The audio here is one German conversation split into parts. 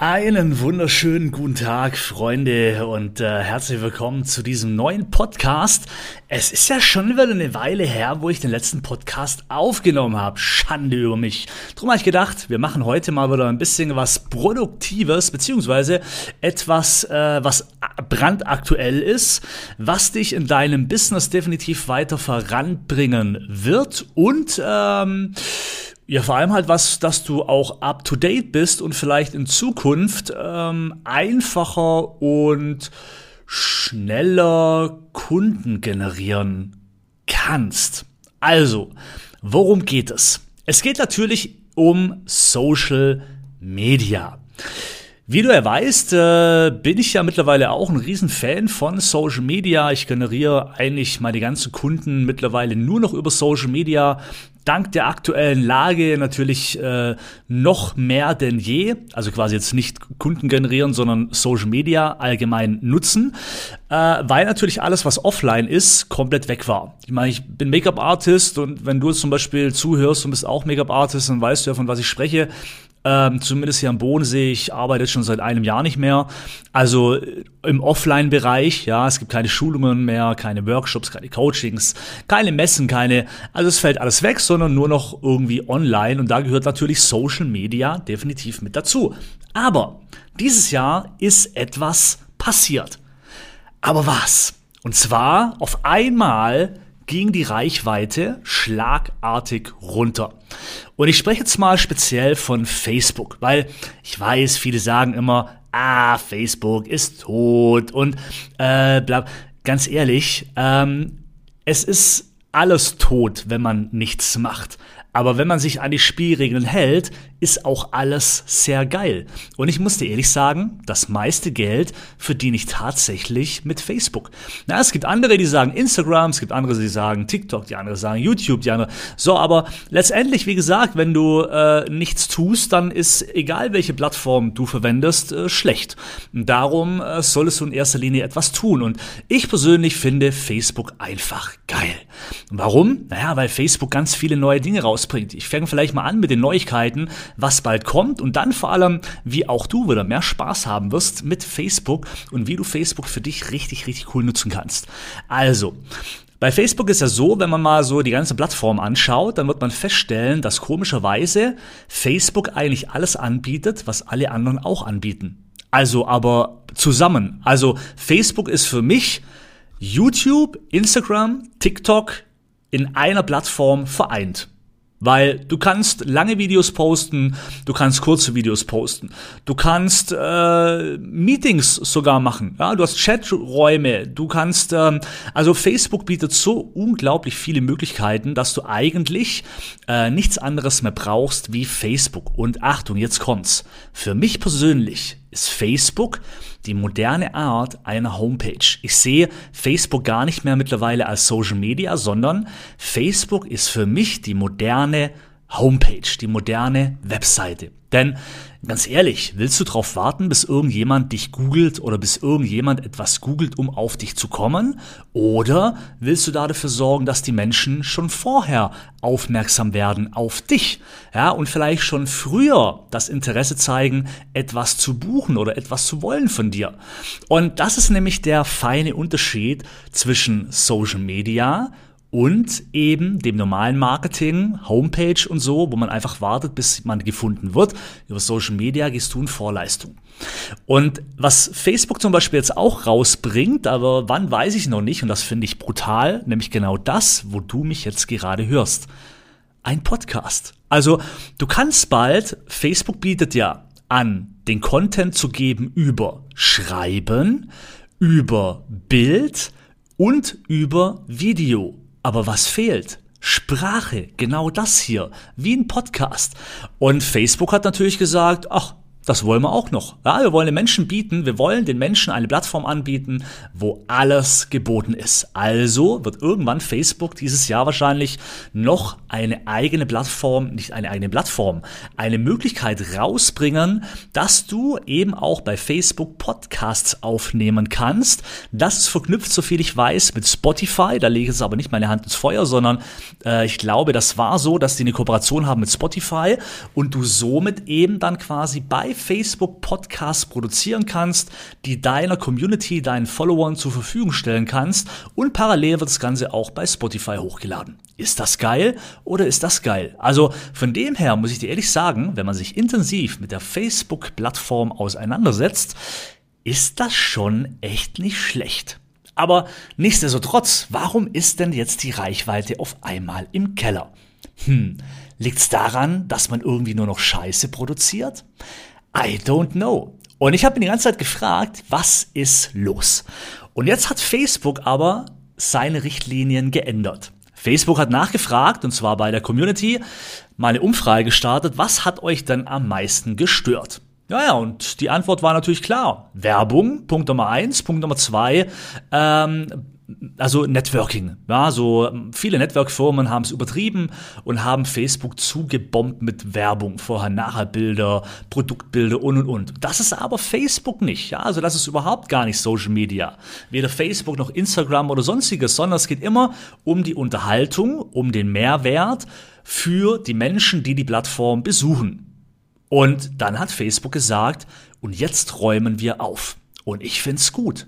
Einen wunderschönen guten Tag, Freunde, und äh, herzlich willkommen zu diesem neuen Podcast. Es ist ja schon wieder eine Weile her, wo ich den letzten Podcast aufgenommen habe. Schande über mich. Drum habe ich gedacht, wir machen heute mal wieder ein bisschen was Produktives, beziehungsweise etwas, äh, was brandaktuell ist, was dich in deinem Business definitiv weiter voranbringen wird und ähm, ja, vor allem halt was, dass du auch up to date bist und vielleicht in Zukunft ähm, einfacher und schneller Kunden generieren kannst. Also, worum geht es? Es geht natürlich um Social Media. Wie du ja weißt, äh, bin ich ja mittlerweile auch ein Riesenfan von Social Media. Ich generiere eigentlich meine ganzen Kunden mittlerweile nur noch über Social Media dank der aktuellen Lage natürlich äh, noch mehr denn je, also quasi jetzt nicht Kunden generieren, sondern Social Media allgemein nutzen, äh, weil natürlich alles, was offline ist, komplett weg war. Ich meine, ich bin Make-up-Artist und wenn du jetzt zum Beispiel zuhörst und bist auch Make-up-Artist, dann weißt du ja, von was ich spreche. Ähm, zumindest hier am Bodensee, ich arbeite schon seit einem Jahr nicht mehr. Also äh, im Offline-Bereich, ja, es gibt keine Schulungen mehr, keine Workshops, keine Coachings, keine Messen, keine, also es fällt alles weg, sondern nur noch irgendwie online und da gehört natürlich Social Media definitiv mit dazu. Aber dieses Jahr ist etwas passiert. Aber was? Und zwar auf einmal ging die Reichweite schlagartig runter. Und ich spreche jetzt mal speziell von Facebook, weil ich weiß, viele sagen immer, ah, Facebook ist tot und äh, bla. Ganz ehrlich, ähm, es ist alles tot, wenn man nichts macht. Aber wenn man sich an die Spielregeln hält, ist auch alles sehr geil. Und ich muss dir ehrlich sagen, das meiste Geld verdiene ich tatsächlich mit Facebook. Na, es gibt andere, die sagen Instagram, es gibt andere, die sagen TikTok, die andere sagen YouTube, die andere. So, aber letztendlich, wie gesagt, wenn du äh, nichts tust, dann ist egal welche Plattform du verwendest, äh, schlecht. Darum äh, solltest du in erster Linie etwas tun. Und ich persönlich finde Facebook einfach geil. Warum? Naja, weil Facebook ganz viele neue Dinge rausbringt. Ich fange vielleicht mal an mit den Neuigkeiten, was bald kommt und dann vor allem, wie auch du wieder mehr Spaß haben wirst mit Facebook und wie du Facebook für dich richtig, richtig cool nutzen kannst. Also, bei Facebook ist ja so, wenn man mal so die ganze Plattform anschaut, dann wird man feststellen, dass komischerweise Facebook eigentlich alles anbietet, was alle anderen auch anbieten. Also aber zusammen. Also Facebook ist für mich YouTube, Instagram, TikTok in einer Plattform vereint. Weil du kannst lange Videos posten, du kannst kurze Videos posten, du kannst äh, Meetings sogar machen, ja, du hast Chaträume, du kannst, ähm, also Facebook bietet so unglaublich viele Möglichkeiten, dass du eigentlich äh, nichts anderes mehr brauchst wie Facebook. Und Achtung, jetzt kommt's. Für mich persönlich ist Facebook die moderne Art einer Homepage. Ich sehe Facebook gar nicht mehr mittlerweile als Social Media, sondern Facebook ist für mich die moderne Homepage, die moderne Webseite. Denn ganz ehrlich, willst du darauf warten, bis irgendjemand dich googelt oder bis irgendjemand etwas googelt, um auf dich zu kommen? Oder willst du dafür sorgen, dass die Menschen schon vorher aufmerksam werden auf dich? Ja, und vielleicht schon früher das Interesse zeigen, etwas zu buchen oder etwas zu wollen von dir. Und das ist nämlich der feine Unterschied zwischen Social Media und eben dem normalen Marketing, Homepage und so, wo man einfach wartet, bis man gefunden wird. Über Social Media gehst du in Vorleistung. Und was Facebook zum Beispiel jetzt auch rausbringt, aber wann weiß ich noch nicht, und das finde ich brutal, nämlich genau das, wo du mich jetzt gerade hörst. Ein Podcast. Also du kannst bald, Facebook bietet ja an, den Content zu geben über Schreiben, über Bild und über Video. Aber was fehlt? Sprache, genau das hier, wie ein Podcast. Und Facebook hat natürlich gesagt, ach, das wollen wir auch noch. Ja, wir wollen den Menschen bieten, wir wollen den Menschen eine Plattform anbieten, wo alles geboten ist. Also wird irgendwann Facebook dieses Jahr wahrscheinlich noch eine eigene Plattform, nicht eine eigene Plattform, eine Möglichkeit rausbringen, dass du eben auch bei Facebook Podcasts aufnehmen kannst. Das ist verknüpft, so viel ich weiß, mit Spotify. Da lege ich jetzt aber nicht meine Hand ins Feuer, sondern äh, ich glaube, das war so, dass die eine Kooperation haben mit Spotify und du somit eben dann quasi bei Facebook-Podcasts produzieren kannst, die deiner Community, deinen Followern zur Verfügung stellen kannst und parallel wird das Ganze auch bei Spotify hochgeladen. Ist das geil oder ist das geil? Also von dem her muss ich dir ehrlich sagen, wenn man sich intensiv mit der Facebook-Plattform auseinandersetzt, ist das schon echt nicht schlecht. Aber nichtsdestotrotz, warum ist denn jetzt die Reichweite auf einmal im Keller? Hm, liegt's daran, dass man irgendwie nur noch Scheiße produziert? I don't know. Und ich habe mir die ganze Zeit gefragt, was ist los? Und jetzt hat Facebook aber seine Richtlinien geändert. Facebook hat nachgefragt, und zwar bei der Community, mal eine Umfrage gestartet, was hat euch denn am meisten gestört? Ja, ja, und die Antwort war natürlich klar. Werbung, Punkt Nummer eins. Punkt Nummer zwei, ähm, also Networking. Ja, so viele Network-Firmen haben es übertrieben und haben Facebook zugebombt mit Werbung, Vorher-Nachher-Bilder, Produktbilder und und und. Das ist aber Facebook nicht. Ja, also das ist überhaupt gar nicht Social Media. Weder Facebook noch Instagram oder sonstiges, sondern es geht immer um die Unterhaltung, um den Mehrwert für die Menschen, die die Plattform besuchen. Und dann hat Facebook gesagt, und jetzt räumen wir auf. Und ich find's gut.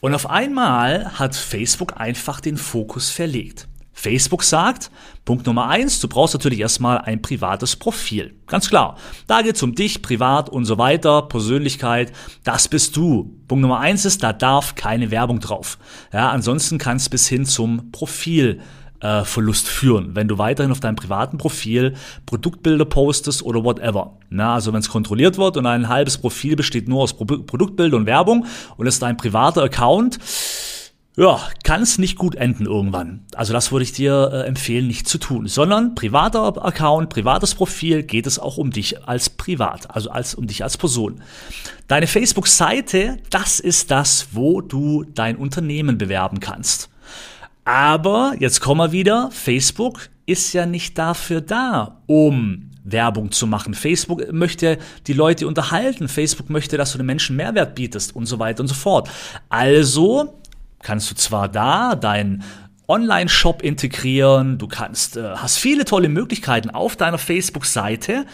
Und auf einmal hat Facebook einfach den Fokus verlegt. Facebook sagt, Punkt Nummer eins, du brauchst natürlich erstmal ein privates Profil. Ganz klar. Da geht's um dich, privat und so weiter, Persönlichkeit. Das bist du. Punkt Nummer eins ist, da darf keine Werbung drauf. Ja, ansonsten kann es bis hin zum Profil äh, Verlust führen, wenn du weiterhin auf deinem privaten Profil Produktbilder postest oder whatever. Na, also wenn es kontrolliert wird und ein halbes Profil besteht nur aus Pro Produktbild und Werbung und ist dein privater Account, ja, kann es nicht gut enden irgendwann. Also das würde ich dir äh, empfehlen, nicht zu tun, sondern privater Account, privates Profil, geht es auch um dich als Privat, also als um dich als Person. Deine Facebook-Seite, das ist das, wo du dein Unternehmen bewerben kannst. Aber jetzt kommen wir wieder, Facebook ist ja nicht dafür da, um Werbung zu machen. Facebook möchte die Leute unterhalten. Facebook möchte, dass du den Menschen Mehrwert bietest und so weiter und so fort. Also kannst du zwar da dein Online-Shop integrieren, du kannst, äh, hast viele tolle Möglichkeiten auf deiner Facebook-Seite.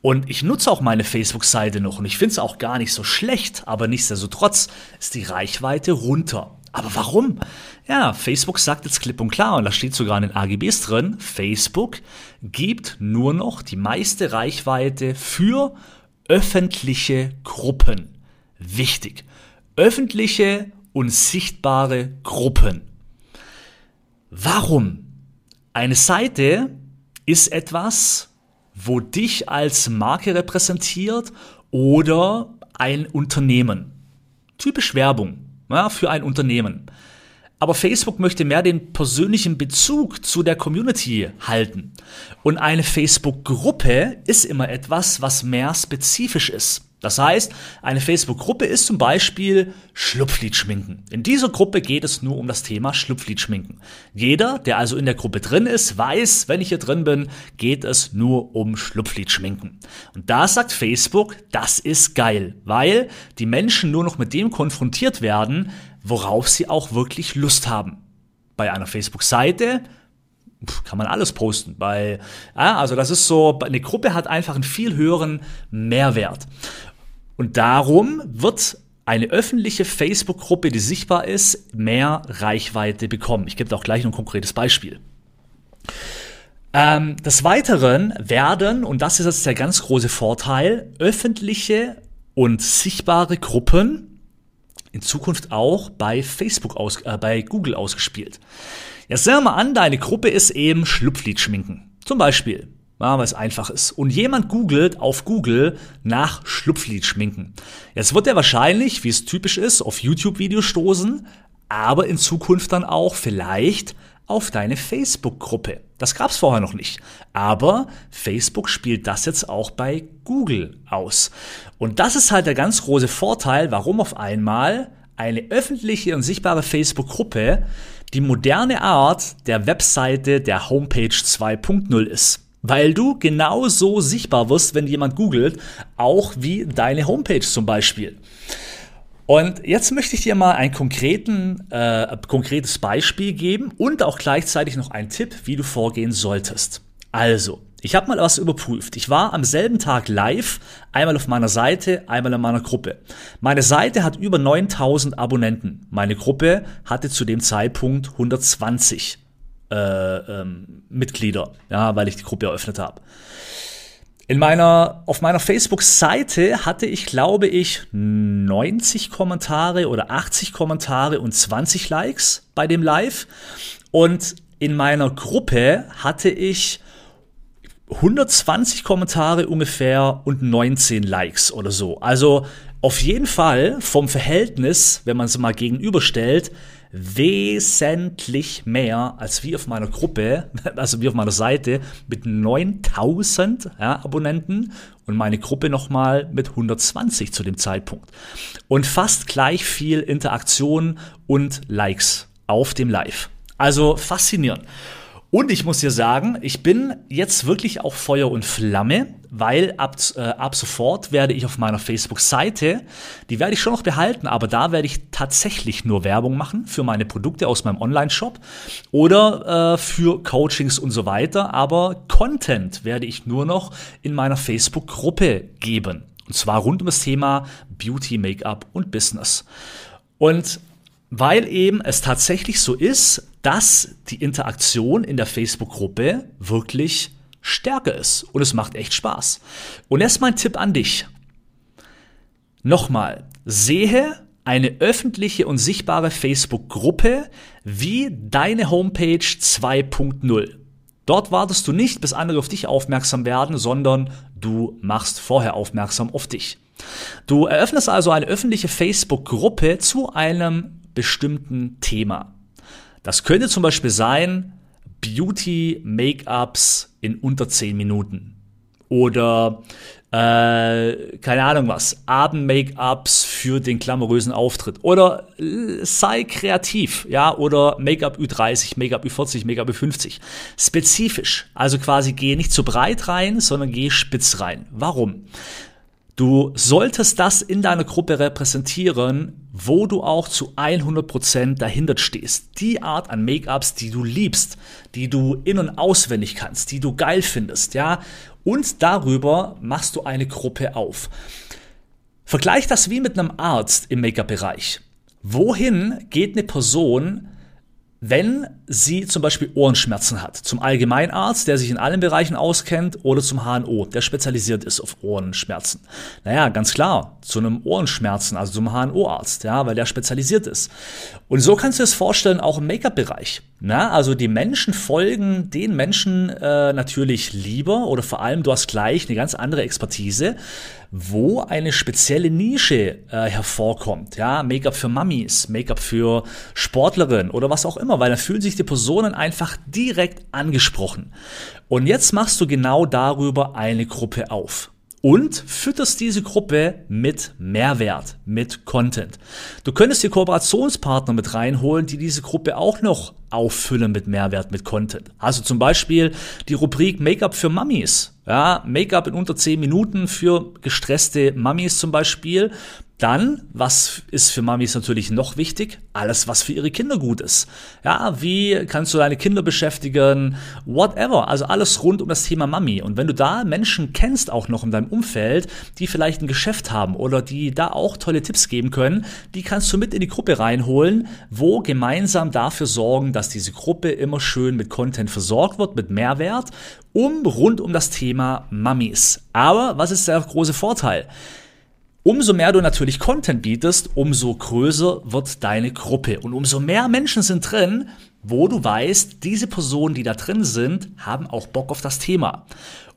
Und ich nutze auch meine Facebook-Seite noch und ich finde es auch gar nicht so schlecht, aber nichtsdestotrotz ist die Reichweite runter. Aber warum? Ja, Facebook sagt jetzt klipp und klar, und da steht sogar in den AGBs drin, Facebook gibt nur noch die meiste Reichweite für öffentliche Gruppen. Wichtig. Öffentliche und sichtbare Gruppen. Warum? Eine Seite ist etwas, wo dich als Marke repräsentiert oder ein Unternehmen. Typisch Werbung ja, für ein Unternehmen. Aber Facebook möchte mehr den persönlichen Bezug zu der Community halten. Und eine Facebook-Gruppe ist immer etwas, was mehr spezifisch ist. Das heißt, eine Facebook-Gruppe ist zum Beispiel Schlupfliedschminken. In dieser Gruppe geht es nur um das Thema Schlupfliedschminken. Jeder, der also in der Gruppe drin ist, weiß, wenn ich hier drin bin, geht es nur um Schlupfliedschminken. Und da sagt Facebook, das ist geil, weil die Menschen nur noch mit dem konfrontiert werden, worauf sie auch wirklich Lust haben. Bei einer Facebook-Seite kann man alles posten. Bei, ja, also das ist so, eine Gruppe hat einfach einen viel höheren Mehrwert. Und darum wird eine öffentliche Facebook-Gruppe, die sichtbar ist, mehr Reichweite bekommen. Ich gebe da auch gleich noch ein konkretes Beispiel. Ähm, des Weiteren werden, und das ist jetzt der ganz große Vorteil, öffentliche und sichtbare Gruppen in Zukunft auch bei Facebook aus, äh, bei Google ausgespielt. Jetzt sehen wir mal an, deine Gruppe ist eben Schlupflied schminken. Zum Beispiel. Ja, weil es einfach ist. Und jemand googelt auf Google nach Schlupflied schminken. Jetzt wird er wahrscheinlich, wie es typisch ist, auf YouTube-Videos stoßen, aber in Zukunft dann auch vielleicht auf deine Facebook-Gruppe. Das gab's vorher noch nicht. Aber Facebook spielt das jetzt auch bei Google aus. Und das ist halt der ganz große Vorteil, warum auf einmal eine öffentliche und sichtbare Facebook-Gruppe die moderne Art der Webseite der Homepage 2.0 ist weil du genauso sichtbar wirst, wenn jemand googelt, auch wie deine Homepage zum Beispiel. Und jetzt möchte ich dir mal ein konkreten, äh, konkretes Beispiel geben und auch gleichzeitig noch einen Tipp, wie du vorgehen solltest. Also, Ich habe mal was überprüft. Ich war am selben Tag live, einmal auf meiner Seite, einmal in meiner Gruppe. Meine Seite hat über 9000 Abonnenten. Meine Gruppe hatte zu dem Zeitpunkt 120 äh, ähm, Mitglieder, ja, weil ich die Gruppe eröffnet habe. In meiner, auf meiner Facebook-Seite hatte ich, glaube ich, 90 Kommentare oder 80 Kommentare und 20 Likes bei dem Live. Und in meiner Gruppe hatte ich 120 Kommentare ungefähr und 19 Likes oder so. Also auf jeden Fall vom Verhältnis, wenn man es mal gegenüberstellt, wesentlich mehr als wie auf meiner Gruppe, also wie auf meiner Seite mit 9000 ja, Abonnenten und meine Gruppe nochmal mit 120 zu dem Zeitpunkt. Und fast gleich viel Interaktion und Likes auf dem Live. Also faszinierend. Und ich muss dir sagen, ich bin jetzt wirklich auch Feuer und Flamme, weil ab, äh, ab sofort werde ich auf meiner Facebook-Seite, die werde ich schon noch behalten, aber da werde ich tatsächlich nur Werbung machen für meine Produkte aus meinem Online-Shop oder äh, für Coachings und so weiter. Aber Content werde ich nur noch in meiner Facebook-Gruppe geben. Und zwar rund um das Thema Beauty, Make-up und Business. Und weil eben es tatsächlich so ist, dass die Interaktion in der Facebook-Gruppe wirklich stärker ist und es macht echt Spaß. Und jetzt mein Tipp an dich. Nochmal, sehe eine öffentliche und sichtbare Facebook-Gruppe wie deine Homepage 2.0. Dort wartest du nicht, bis andere auf dich aufmerksam werden, sondern du machst vorher aufmerksam auf dich. Du eröffnest also eine öffentliche Facebook-Gruppe zu einem bestimmten Thema. Das könnte zum Beispiel sein, Beauty Make-ups in unter 10 Minuten. Oder äh, keine Ahnung was, Abend-Make-ups für den glamourösen Auftritt. Oder äh, sei kreativ, ja, oder Make-up Ü30, Make-up Ü40, Make-up Ü50. Spezifisch. Also quasi gehe nicht zu breit rein, sondern gehe spitz rein. Warum? Du solltest das in deiner Gruppe repräsentieren, wo du auch zu 100% dahinter stehst. Die Art an Make-ups, die du liebst, die du in- und auswendig kannst, die du geil findest, ja. Und darüber machst du eine Gruppe auf. Vergleich das wie mit einem Arzt im Make-up-Bereich. Wohin geht eine Person, wenn sie zum Beispiel Ohrenschmerzen hat, zum Allgemeinarzt, der sich in allen Bereichen auskennt, oder zum HNO, der spezialisiert ist auf Ohrenschmerzen. Naja, ganz klar, zu einem Ohrenschmerzen, also zum HNO-Arzt, ja, weil der spezialisiert ist. Und so kannst du es vorstellen, auch im Make-up-Bereich. Na, also die Menschen folgen den Menschen äh, natürlich lieber oder vor allem du hast gleich eine ganz andere Expertise, wo eine spezielle Nische äh, hervorkommt. Ja, Make-up für Mummies, Make-up für Sportlerinnen oder was auch immer, weil dann fühlen sich die Personen einfach direkt angesprochen. Und jetzt machst du genau darüber eine Gruppe auf und fütterst diese Gruppe mit Mehrwert, mit Content. Du könntest dir Kooperationspartner mit reinholen, die diese Gruppe auch noch auffüllen mit Mehrwert, mit Content. Also zum Beispiel die Rubrik Make-up für Mummies. Ja, Make-up in unter 10 Minuten für gestresste Mummies zum Beispiel. Dann, was ist für Mamis natürlich noch wichtig? Alles, was für ihre Kinder gut ist. Ja, wie kannst du deine Kinder beschäftigen? Whatever. Also alles rund um das Thema Mami. Und wenn du da Menschen kennst, auch noch in deinem Umfeld, die vielleicht ein Geschäft haben oder die da auch tolle Tipps geben können, die kannst du mit in die Gruppe reinholen, wo gemeinsam dafür sorgen, dass diese Gruppe immer schön mit Content versorgt wird, mit Mehrwert, um rund um das Thema Mamis. Aber was ist der große Vorteil? Umso mehr du natürlich Content bietest, umso größer wird deine Gruppe und umso mehr Menschen sind drin, wo du weißt, diese Personen, die da drin sind, haben auch Bock auf das Thema.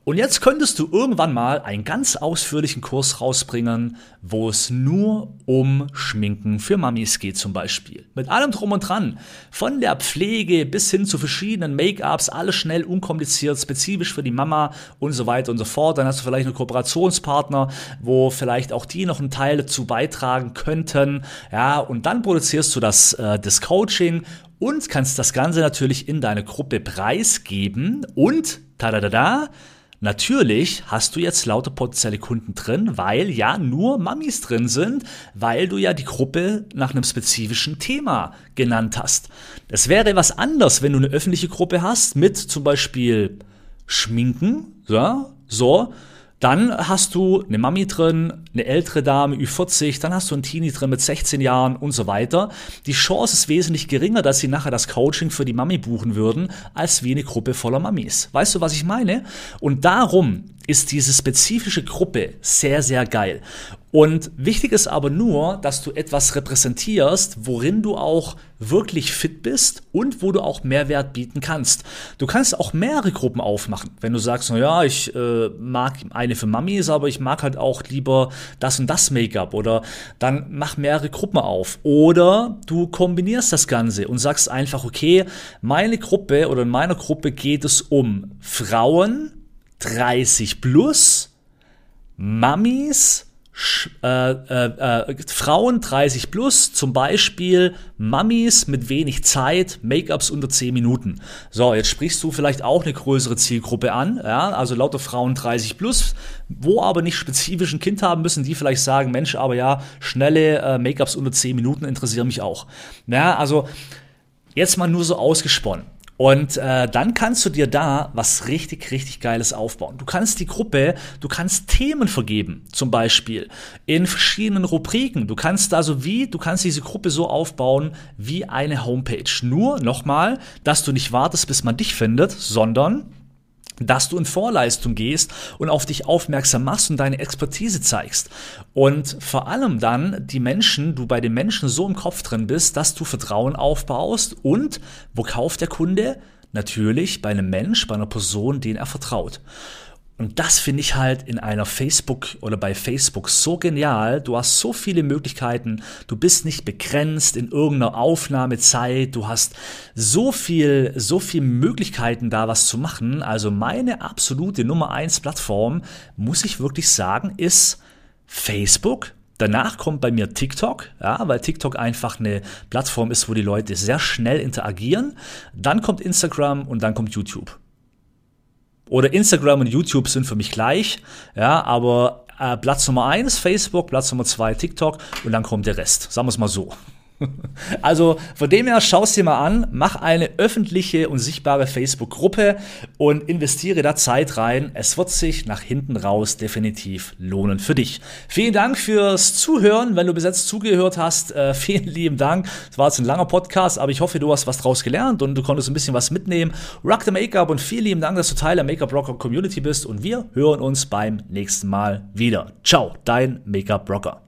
Und jetzt könntest du irgendwann mal einen ganz ausführlichen Kurs rausbringen, wo es nur um Schminken für Mamis geht zum Beispiel. Mit allem drum und dran. Von der Pflege bis hin zu verschiedenen Make-ups, alles schnell, unkompliziert, spezifisch für die Mama und so weiter und so fort. Dann hast du vielleicht einen Kooperationspartner, wo vielleicht auch die noch einen Teil dazu beitragen könnten. Ja, und dann produzierst du das, äh, das Coaching und kannst das Ganze natürlich in deine Gruppe preisgeben und tada da da Natürlich hast du jetzt lauter potenzielle Kunden drin, weil ja nur Mamis drin sind, weil du ja die Gruppe nach einem spezifischen Thema genannt hast. Das wäre was anders, wenn du eine öffentliche Gruppe hast mit zum Beispiel schminken, ja, so, dann hast du eine Mami drin, eine ältere Dame, Ü40, dann hast du einen Teenie drin mit 16 Jahren und so weiter. Die Chance ist wesentlich geringer, dass sie nachher das Coaching für die Mami buchen würden, als wie eine Gruppe voller Mamis. Weißt du, was ich meine? Und darum ist diese spezifische Gruppe sehr, sehr geil. Und wichtig ist aber nur, dass du etwas repräsentierst, worin du auch wirklich fit bist und wo du auch Mehrwert bieten kannst. Du kannst auch mehrere Gruppen aufmachen. Wenn du sagst, na ja, ich äh, mag eine für Mamis, aber ich mag halt auch lieber das und das Make-up oder dann mach mehrere Gruppen auf. Oder du kombinierst das Ganze und sagst einfach, okay, meine Gruppe oder in meiner Gruppe geht es um Frauen 30 plus, Mamis, äh, äh, äh, Frauen 30 plus, zum Beispiel Mummies mit wenig Zeit, Make-ups unter 10 Minuten. So, jetzt sprichst du vielleicht auch eine größere Zielgruppe an, ja, also lauter Frauen 30 plus, wo aber nicht spezifisch ein Kind haben müssen, die vielleicht sagen, Mensch, aber ja, schnelle äh, Make-ups unter 10 Minuten interessieren mich auch. Ja, also jetzt mal nur so ausgesponnen. Und äh, dann kannst du dir da was richtig, richtig Geiles aufbauen. Du kannst die Gruppe, du kannst Themen vergeben, zum Beispiel in verschiedenen Rubriken. Du kannst also wie, du kannst diese Gruppe so aufbauen wie eine Homepage. Nur nochmal, dass du nicht wartest, bis man dich findet, sondern dass du in Vorleistung gehst und auf dich aufmerksam machst und deine Expertise zeigst. Und vor allem dann die Menschen, du bei den Menschen so im Kopf drin bist, dass du Vertrauen aufbaust und wo kauft der Kunde? Natürlich bei einem Mensch, bei einer Person, den er vertraut. Und das finde ich halt in einer Facebook oder bei Facebook so genial. Du hast so viele Möglichkeiten. Du bist nicht begrenzt in irgendeiner Aufnahmezeit. Du hast so viel, so viele Möglichkeiten da was zu machen. Also meine absolute Nummer eins Plattform, muss ich wirklich sagen, ist Facebook. Danach kommt bei mir TikTok, ja, weil TikTok einfach eine Plattform ist, wo die Leute sehr schnell interagieren. Dann kommt Instagram und dann kommt YouTube oder Instagram und YouTube sind für mich gleich, ja, aber äh, Platz Nummer eins Facebook, Platz Nummer zwei TikTok und dann kommt der Rest. Sagen wir es mal so. Also von dem her, schau es dir mal an, mach eine öffentliche und sichtbare Facebook-Gruppe und investiere da Zeit rein. Es wird sich nach hinten raus definitiv lohnen für dich. Vielen Dank fürs Zuhören. Wenn du bis jetzt zugehört hast, äh, vielen lieben Dank. Es war jetzt ein langer Podcast, aber ich hoffe, du hast was draus gelernt und du konntest ein bisschen was mitnehmen. Rock the Make-up und vielen lieben Dank, dass du Teil der Make-up Rocker Community bist und wir hören uns beim nächsten Mal wieder. Ciao, dein Make-up Rocker.